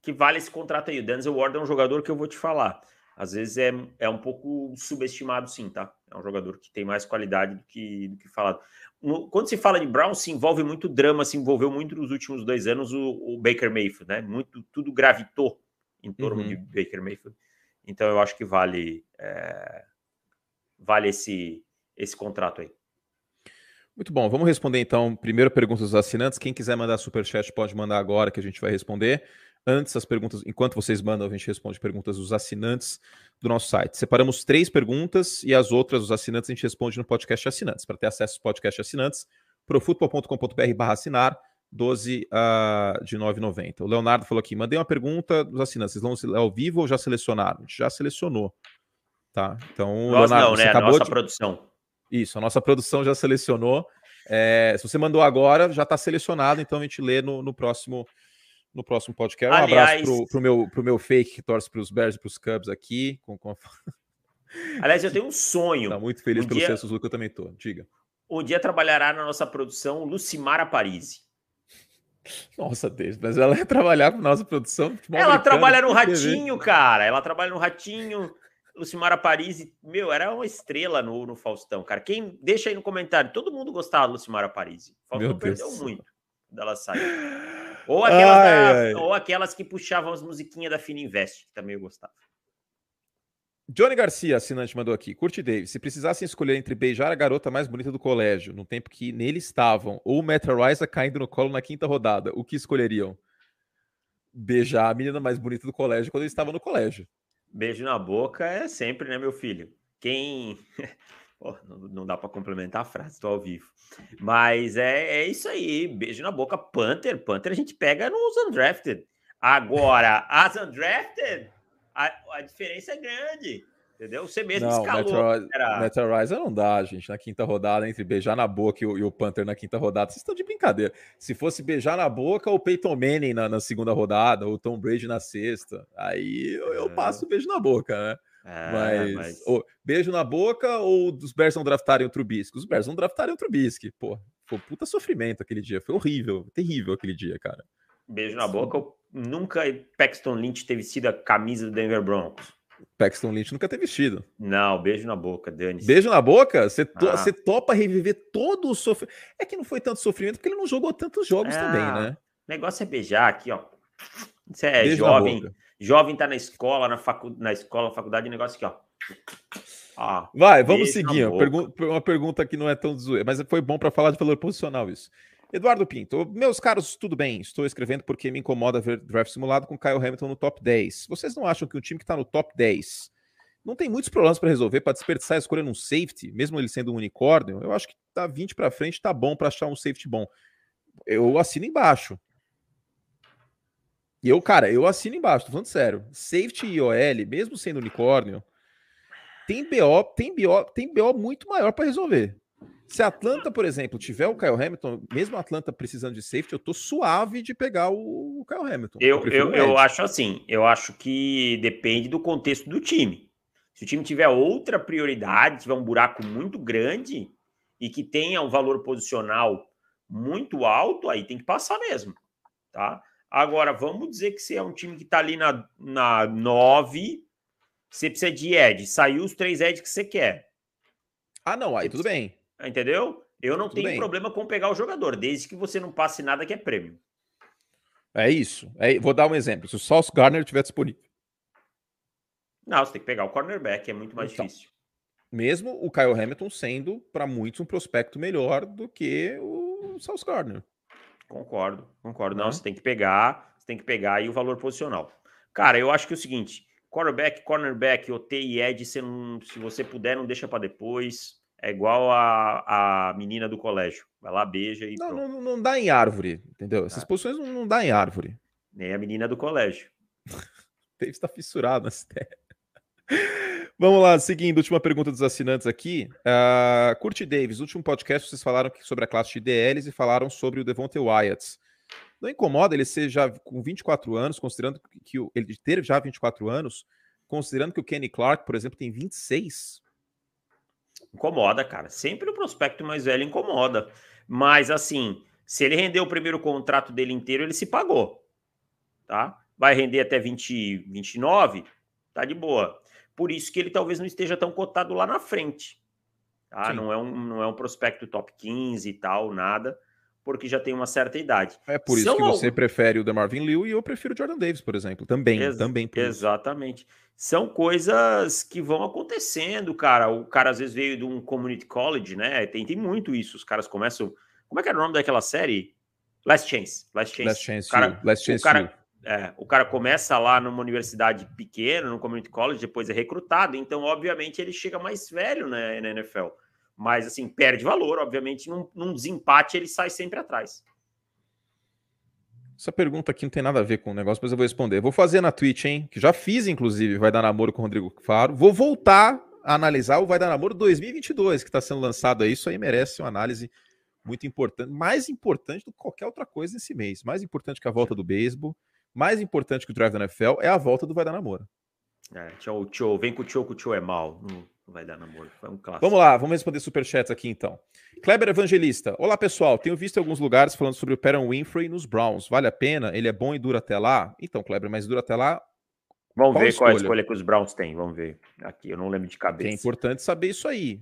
que vale esse contrato aí. O Denzel Ward é um jogador que eu vou te falar às vezes é, é um pouco subestimado, sim, tá? É um jogador que tem mais qualidade do que, do que falado. No, quando se fala de Brown, se envolve muito drama, se envolveu muito nos últimos dois anos o, o Baker Mayfield, né? Muito, tudo gravitou em torno uhum. de Baker Mayfield. Então eu acho que vale é, vale esse, esse contrato aí. Muito bom, vamos responder então primeiro perguntas dos assinantes. Quem quiser mandar superchat pode mandar agora que a gente vai responder. Antes, as perguntas, enquanto vocês mandam, a gente responde perguntas dos assinantes do nosso site. Separamos três perguntas e as outras, os assinantes, a gente responde no podcast assinantes. Para ter acesso aos podcast assinantes, profutbol.com.br barra assinar, 12 uh, de 9,90. O Leonardo falou aqui: mandei uma pergunta dos assinantes. Vocês vão ao vivo ou já selecionaram? A gente já selecionou. Tá? Então, Nós Leonardo, não, né? A nossa de... produção. Isso, a nossa produção já selecionou. É, se você mandou agora, já está selecionado, então a gente lê no, no próximo no próximo podcast. Um Aliás, abraço pro, pro, meu, pro meu fake que torce para os Bears e para os Cubs aqui. Com, com... Aliás, eu tenho um sonho. Tá muito feliz um pelo dia... Celso que eu também tô. Diga. Um dia trabalhará na nossa produção Lucimara Parisi. Nossa Deus, mas ela ia trabalhar com nossa produção. Ela trabalha no Ratinho, cara. Ela trabalha no Ratinho. Lucimara Parisi, meu, era uma estrela no, no Faustão, cara. Quem deixa aí no comentário, todo mundo gostava da Lucimara Parisi. Faustão meu perdeu Deus muito dela sair. Ou aquelas, ai, da, ai. ou aquelas que puxavam as musiquinhas da Fina Invest, que também eu gostava. Johnny Garcia, assinante, mandou aqui. Curte Davis. Se precisassem escolher entre beijar a garota mais bonita do colégio, no tempo que nele estavam, ou Meta Risa caindo no colo na quinta rodada, o que escolheriam? Beijar a menina mais bonita do colégio quando ele estava no colégio. Beijo na boca é sempre, né, meu filho? Quem. Oh, não, não, dá para complementar a frase, estou ao vivo. Mas é, é isso aí. Beijo na boca. Panther. Panther a gente pega nos undrafted. Agora, as undrafted, a, a diferença é grande. Entendeu? Você mesmo não, escalou. Metro, Rise não dá, gente. Na quinta rodada, entre beijar na boca e o, e o Panther na quinta rodada, vocês estão de brincadeira. Se fosse beijar na boca, o Peyton Manning na, na segunda rodada, ou o Tom Brady na sexta, aí eu, eu é. passo o beijo na boca, né? É, mas, mas... Ou, beijo na boca ou dos Bears não draftarem o Trubisky? Os Bears não draftarem o Trubisky. Pô, foi puta sofrimento aquele dia. Foi horrível, terrível aquele dia, cara. Beijo na Sim. boca. Nunca Paxton Lynch teve sido a camisa do Denver Broncos. Paxton Lynch nunca ter vestido. Não, beijo na boca, Dani. Beijo na boca? Você, to ah. topa reviver todo o sofrimento. É que não foi tanto sofrimento porque ele não jogou tantos jogos é, também, né? O negócio é beijar aqui, ó. Você é beijo jovem. Jovem tá na escola, na, facu... na escola, faculdade, negócio aqui, ó. Ah, Vai, vamos seguir. Uma pergunta que não é tão zoeira, mas foi bom para falar de valor posicional isso. Eduardo Pinto, meus caros, tudo bem? Estou escrevendo porque me incomoda ver draft simulado com Kyle Hamilton no top 10. Vocês não acham que um time que está no top 10 não tem muitos problemas para resolver para desperdiçar escolhendo um safety, mesmo ele sendo um unicórnio? Eu acho que tá 20 para frente, tá bom para achar um safety bom. Eu assino embaixo. E eu, cara, eu assino embaixo, tô falando sério. Safety e OL, mesmo sendo unicórnio, tem BO, tem BO, tem BO muito maior para resolver. Se a Atlanta, por exemplo, tiver o Kyle Hamilton, mesmo a Atlanta precisando de safety, eu tô suave de pegar o Kyle Hamilton. Eu, eu, eu, eu acho assim, eu acho que depende do contexto do time. Se o time tiver outra prioridade, tiver um buraco muito grande e que tenha um valor posicional muito alto, aí tem que passar mesmo, tá? Agora, vamos dizer que você é um time que está ali na, na 9, você precisa de Ed, saiu os três Eds que você quer. Ah, não, aí tudo bem. Entendeu? Eu não Tudo tenho bem. problema com pegar o jogador, desde que você não passe nada que é prêmio. É isso. É, vou dar um exemplo. Se o Sauce Garner estiver disponível. Não, você tem que pegar o cornerback, é muito mais então, difícil. Mesmo o Kyle Hamilton sendo, para muitos, um prospecto melhor do que o Sauce Garner. Concordo, concordo. Não, é? você tem que pegar, você tem que pegar aí o valor posicional. Cara, eu acho que é o seguinte: quarterback, cornerback, OT e Ed, se, não, se você puder, não deixa para depois. É igual a, a menina do colégio. Vai lá, beija e. Não, não, não, dá em árvore, entendeu? Essas ah. posições não, não dá em árvore. Nem a menina do colégio. Davis está fissurado nessa ideia. Vamos lá, seguindo, última pergunta dos assinantes aqui. Uh, Curti Davis, último podcast vocês falaram sobre a classe de DLs e falaram sobre o Devontae Wyatt. Não incomoda ele ser já com 24 anos, considerando que, que ele ter já 24 anos, considerando que o Kenny Clark, por exemplo, tem 26? Incomoda, cara. Sempre o prospecto mais velho incomoda. Mas, assim, se ele render o primeiro contrato dele inteiro, ele se pagou. Tá? Vai render até 20, 29, tá de boa. Por isso que ele talvez não esteja tão cotado lá na frente. Tá? Não, é um, não é um prospecto top 15 e tal, nada, porque já tem uma certa idade. É por isso São que você prefere o DeMarvin Liu e eu prefiro o Jordan Davis, por exemplo. Também, Ex também. exatamente. Isso são coisas que vão acontecendo, cara. O cara às vezes veio de um community college, né? Tem, tem muito isso. Os caras começam. Como é que era o nome daquela série? Last Chance. Last Chance. Last Chance. O cara, Last Chance o cara, é, o cara começa lá numa universidade pequena, no community college, depois é recrutado. Então, obviamente, ele chega mais velho né, na NFL. Mas, assim, perde valor. Obviamente, num, num desempate, ele sai sempre atrás. Essa pergunta aqui não tem nada a ver com o negócio, mas eu vou responder. Vou fazer na Twitch, hein? Que já fiz, inclusive, vai dar namoro com o Rodrigo Faro. Vou voltar a analisar o Vai Dar Namoro 2022, que está sendo lançado aí. Isso aí merece uma análise muito importante, mais importante do que qualquer outra coisa nesse mês. Mais importante que a volta do beisebol, mais importante que o Drive da NFL é a volta do Vai Dar Namoro. É, tchau, tchau. Vem com o tchau, que o tchau é mal. Não vai dar namoro. Foi um clássico. Vamos lá, vamos responder superchats aqui então. Kleber Evangelista. Olá, pessoal. Tenho visto alguns lugares falando sobre o Perron Winfrey nos Browns. Vale a pena? Ele é bom e dura até lá? Então, Kleber, mas dura até lá. Vamos ver escolha? qual é a escolha que os Browns têm. Vamos ver. Aqui, eu não lembro de cabeça. É importante saber isso aí.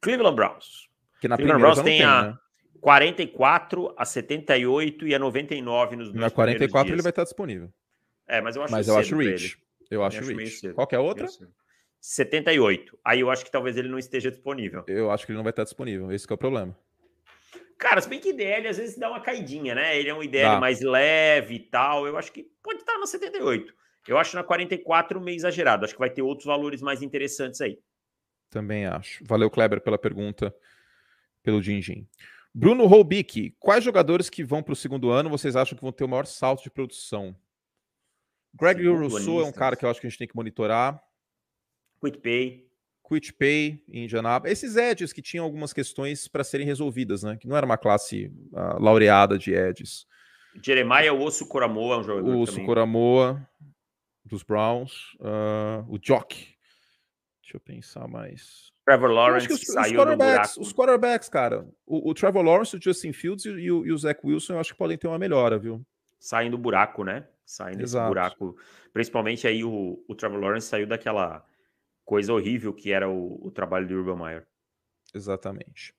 Cleveland Browns. Que na Cleveland Browns tem, tem a né? 44, a 78 e a 99 nos Na 44 ele vai estar disponível. É, mas eu acho Mas eu acho rich. Eu acho, rich. Qual que é a outra? 78. Aí eu acho que talvez ele não esteja disponível. Eu acho que ele não vai estar disponível. Esse é o problema. Cara, se bem que IDL às vezes dá uma caidinha, né? Ele é um IDL mais leve e tal. Eu acho que pode estar na 78. Eu acho na 44 meio exagerado. Acho que vai ter outros valores mais interessantes aí. Também acho. Valeu, Kleber, pela pergunta, pelo Dinjin. Bruno Robic, quais jogadores que vão para o segundo ano vocês acham que vão ter o maior salto de produção? Greg Rousseau é um cara que eu acho que a gente tem que monitorar. QuickPay. QuickPay em Indianápolis. Esses edges que tinham algumas questões para serem resolvidas, né? Que não era uma classe uh, laureada de edges. Jeremiah Osso Coramoa é um jogador Osso Coramoa dos Browns. Uh, o Jock. Deixa eu pensar mais. Trevor Lawrence os, saiu os quarterbacks, os quarterbacks, cara. O, o, Trevor Lawrence, o Justin Fields e, e, o, e o Zach Wilson eu acho que podem ter uma melhora, viu? Saem do buraco, né? Saem desse buraco. Principalmente aí o, o Trevor Lawrence saiu daquela coisa horrível que era o, o trabalho do Urban Meyer. Exatamente.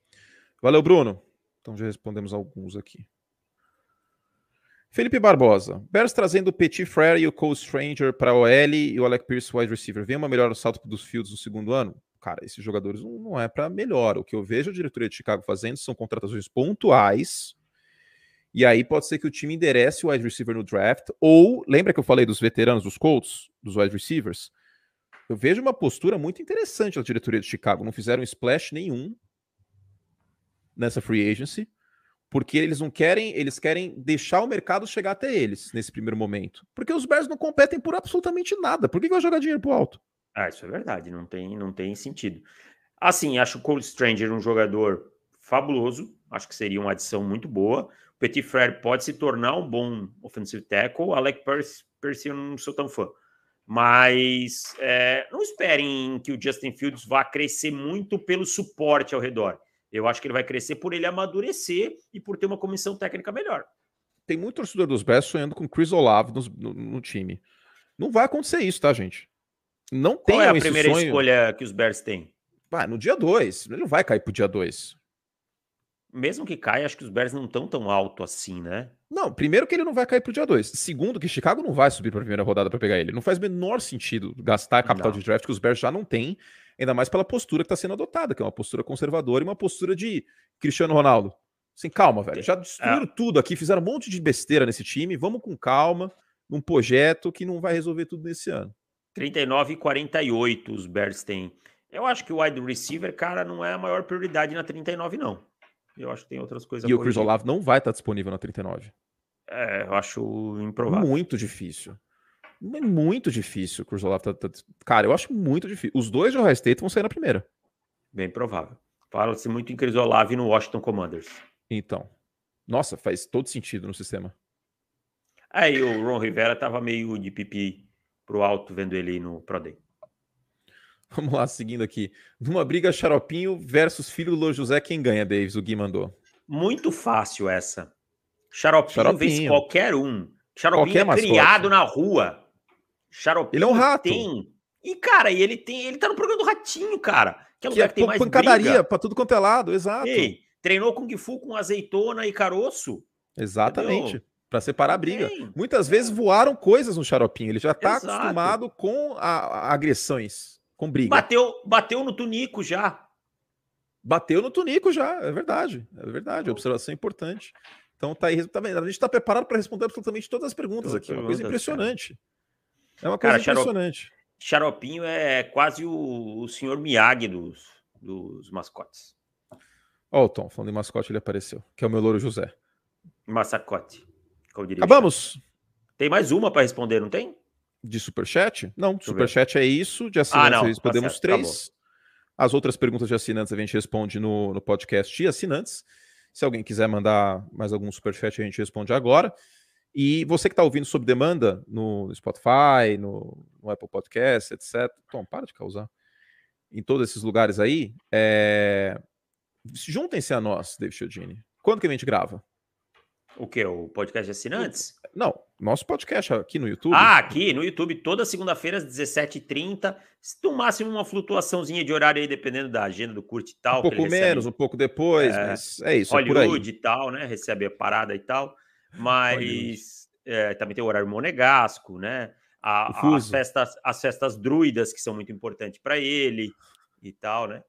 Valeu, Bruno. Então já respondemos alguns aqui. Felipe Barbosa. Bears trazendo o Petit Frere e o Cole Stranger para o OL e o Alec Pierce wide receiver. Vem uma melhor no salto dos fields no segundo ano? Cara, esses jogadores não, não é para melhor. O que eu vejo a diretoria de Chicago fazendo são contratações pontuais. E aí pode ser que o time enderece o wide receiver no draft. Ou, lembra que eu falei dos veteranos, dos Colts, dos wide receivers? Eu vejo uma postura muito interessante da diretoria de Chicago. Não fizeram splash nenhum nessa free agency, porque eles não querem, eles querem deixar o mercado chegar até eles nesse primeiro momento. Porque os Bears não competem por absolutamente nada. Por que, vai jogar dinheiro pro alto? Ah, isso é verdade, não tem, não tem sentido. Assim, acho o Cole Stranger um jogador fabuloso, acho que seria uma adição muito boa. O Petit Frere pode se tornar um bom offensive tackle. Alec Percy, Percy eu não sou tão fã. Mas é, não esperem que o Justin Fields vá crescer muito pelo suporte ao redor. Eu acho que ele vai crescer por ele amadurecer e por ter uma comissão técnica melhor. Tem muito torcedor dos Bears sonhando com Chris Olave no, no, no, time. Não vai acontecer isso, tá, gente? Não tem Qual é a primeira sonho... escolha que os Bears têm? Vai, no dia 2. Ele não vai cair pro dia 2 mesmo que caia, acho que os Bears não estão tão alto assim, né? Não, primeiro que ele não vai cair pro dia 2. Segundo, que Chicago não vai subir para a primeira rodada para pegar ele. Não faz o menor sentido gastar capital não. de draft que os Bears já não têm, ainda mais pela postura que está sendo adotada, que é uma postura conservadora e uma postura de Cristiano Ronaldo. Assim, calma, velho. Já destruíram é. tudo aqui, fizeram um monte de besteira nesse time. Vamos com calma, num projeto que não vai resolver tudo nesse ano. 39 e 48 os Bears têm. Eu acho que o wide receiver, cara, não é a maior prioridade na 39, não. Eu acho que tem outras coisas. E o Chris Olave não vai estar disponível na 39. É, eu acho improvável. Muito difícil. É muito difícil o Chris Olave tá, tá, Cara, eu acho muito difícil. Os dois de Ohio State vão sair na primeira. Bem provável. Fala-se muito em Chris Olave no Washington Commanders. Então. Nossa, faz todo sentido no sistema. Aí o Ron Rivera tava meio de pipi pro alto vendo ele no Pro Day. Vamos lá, seguindo aqui. Numa briga Xaropinho versus filho do Lô José, quem ganha, Davis? O Gui mandou. Muito fácil essa. Xaropinho, Xaropinho. vence qualquer um. Xaropinho qualquer é criado na rua. Xaropinho ele é um rato. tem. E, cara, e ele tem. Ele tá no programa do Ratinho, cara. Que é, que é que tem mais pancadaria briga. pra tudo quanto é lado, exato. Ei, treinou Kung Fu com azeitona e caroço. Exatamente. Para separar a briga. Tem. Muitas vezes voaram coisas no Xaropinho. Ele já tá Exato. acostumado com a, a agressões com briga. Bateu, bateu no Tunico já. Bateu no Tunico já, é verdade. É verdade, observação importante. Então tá aí, tá vendo? A gente está preparado para responder absolutamente todas as perguntas todas aqui. É uma coisa impressionante. Cara. É uma coisa cara, impressionante. Xaropinho é quase o, o senhor Miyagi dos, dos mascotes. Ó, oh, o Tom, falando em mascote, ele apareceu, que é o meu louro José. Massacote. Acabamos? Tem mais uma para responder, não tem? De superchat? Não, superchat é isso. De assinantes, ah, não, respondemos tá três. Acabou. As outras perguntas de assinantes a gente responde no, no podcast de assinantes. Se alguém quiser mandar mais algum superchat, a gente responde agora. E você que está ouvindo sob demanda no Spotify, no, no, Apple Podcast, etc. Tom, para de causar. Em todos esses lugares aí, é... juntem-se a nós, David Chiodini. Quando que a gente grava? O que? O podcast de assinantes? Não, nosso podcast aqui no YouTube. Ah, aqui no YouTube, toda segunda-feira às 17h30. No máximo uma flutuaçãozinha de horário aí, dependendo da agenda do curte e tal. Um pouco menos, um pouco depois, é, mas é isso. Hollywood é e tal, né? Recebe a parada e tal. Mas é, também tem o horário monegasco, né? A, as, festas, as festas druidas, que são muito importantes para ele e tal, né?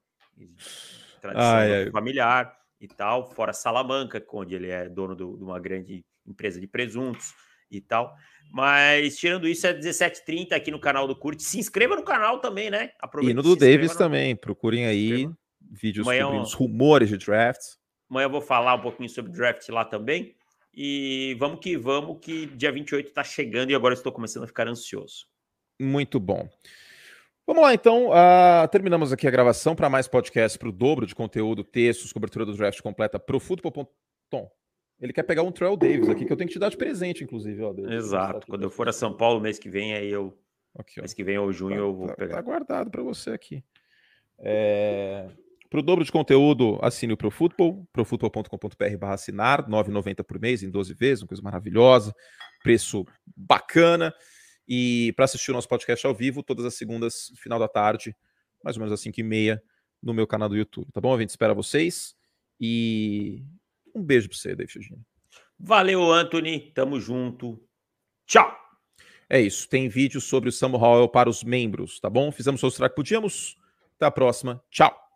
Tradição ai, ai. familiar e tal, fora Salamanca, onde ele é dono do, de uma grande empresa de presuntos e tal. Mas tirando isso, é 17h30 aqui no canal do Curte. Se inscreva no canal também, né? Aproveita, e no do Davis no... também. Procurem aí vídeos Amanhã, sobre os rumores de draft. Amanhã eu vou falar um pouquinho sobre draft lá também. E vamos que vamos, que dia 28 está chegando e agora estou começando a ficar ansioso. Muito bom. Vamos lá, então. Uh, terminamos aqui a gravação para mais podcast para o dobro de conteúdo, textos, cobertura do draft completa para o futebol.com. Ele quer pegar um Trail Davis aqui, que eu tenho que te dar de presente, inclusive. Ó, Exato. Quando eu for a São Paulo mês que vem, aí eu. Aqui, mês que vem ou junho tá, eu vou tá, pegar. Tá guardado para você aqui. É... Para o dobro de conteúdo, assine o ProFootball, profutbol.com.br barra assinar, 9,90 por mês, em 12 vezes, uma coisa maravilhosa, preço bacana. E para assistir o nosso podcast ao vivo, todas as segundas, final da tarde, mais ou menos às 5 e meia, no meu canal do YouTube. Tá bom? A gente espera vocês. E um beijo para você, David Fugini. Valeu, Anthony. Tamo junto. Tchau. É isso. Tem vídeo sobre o Samuel Howell para os membros, tá bom? Fizemos o que podíamos. Até a próxima. Tchau.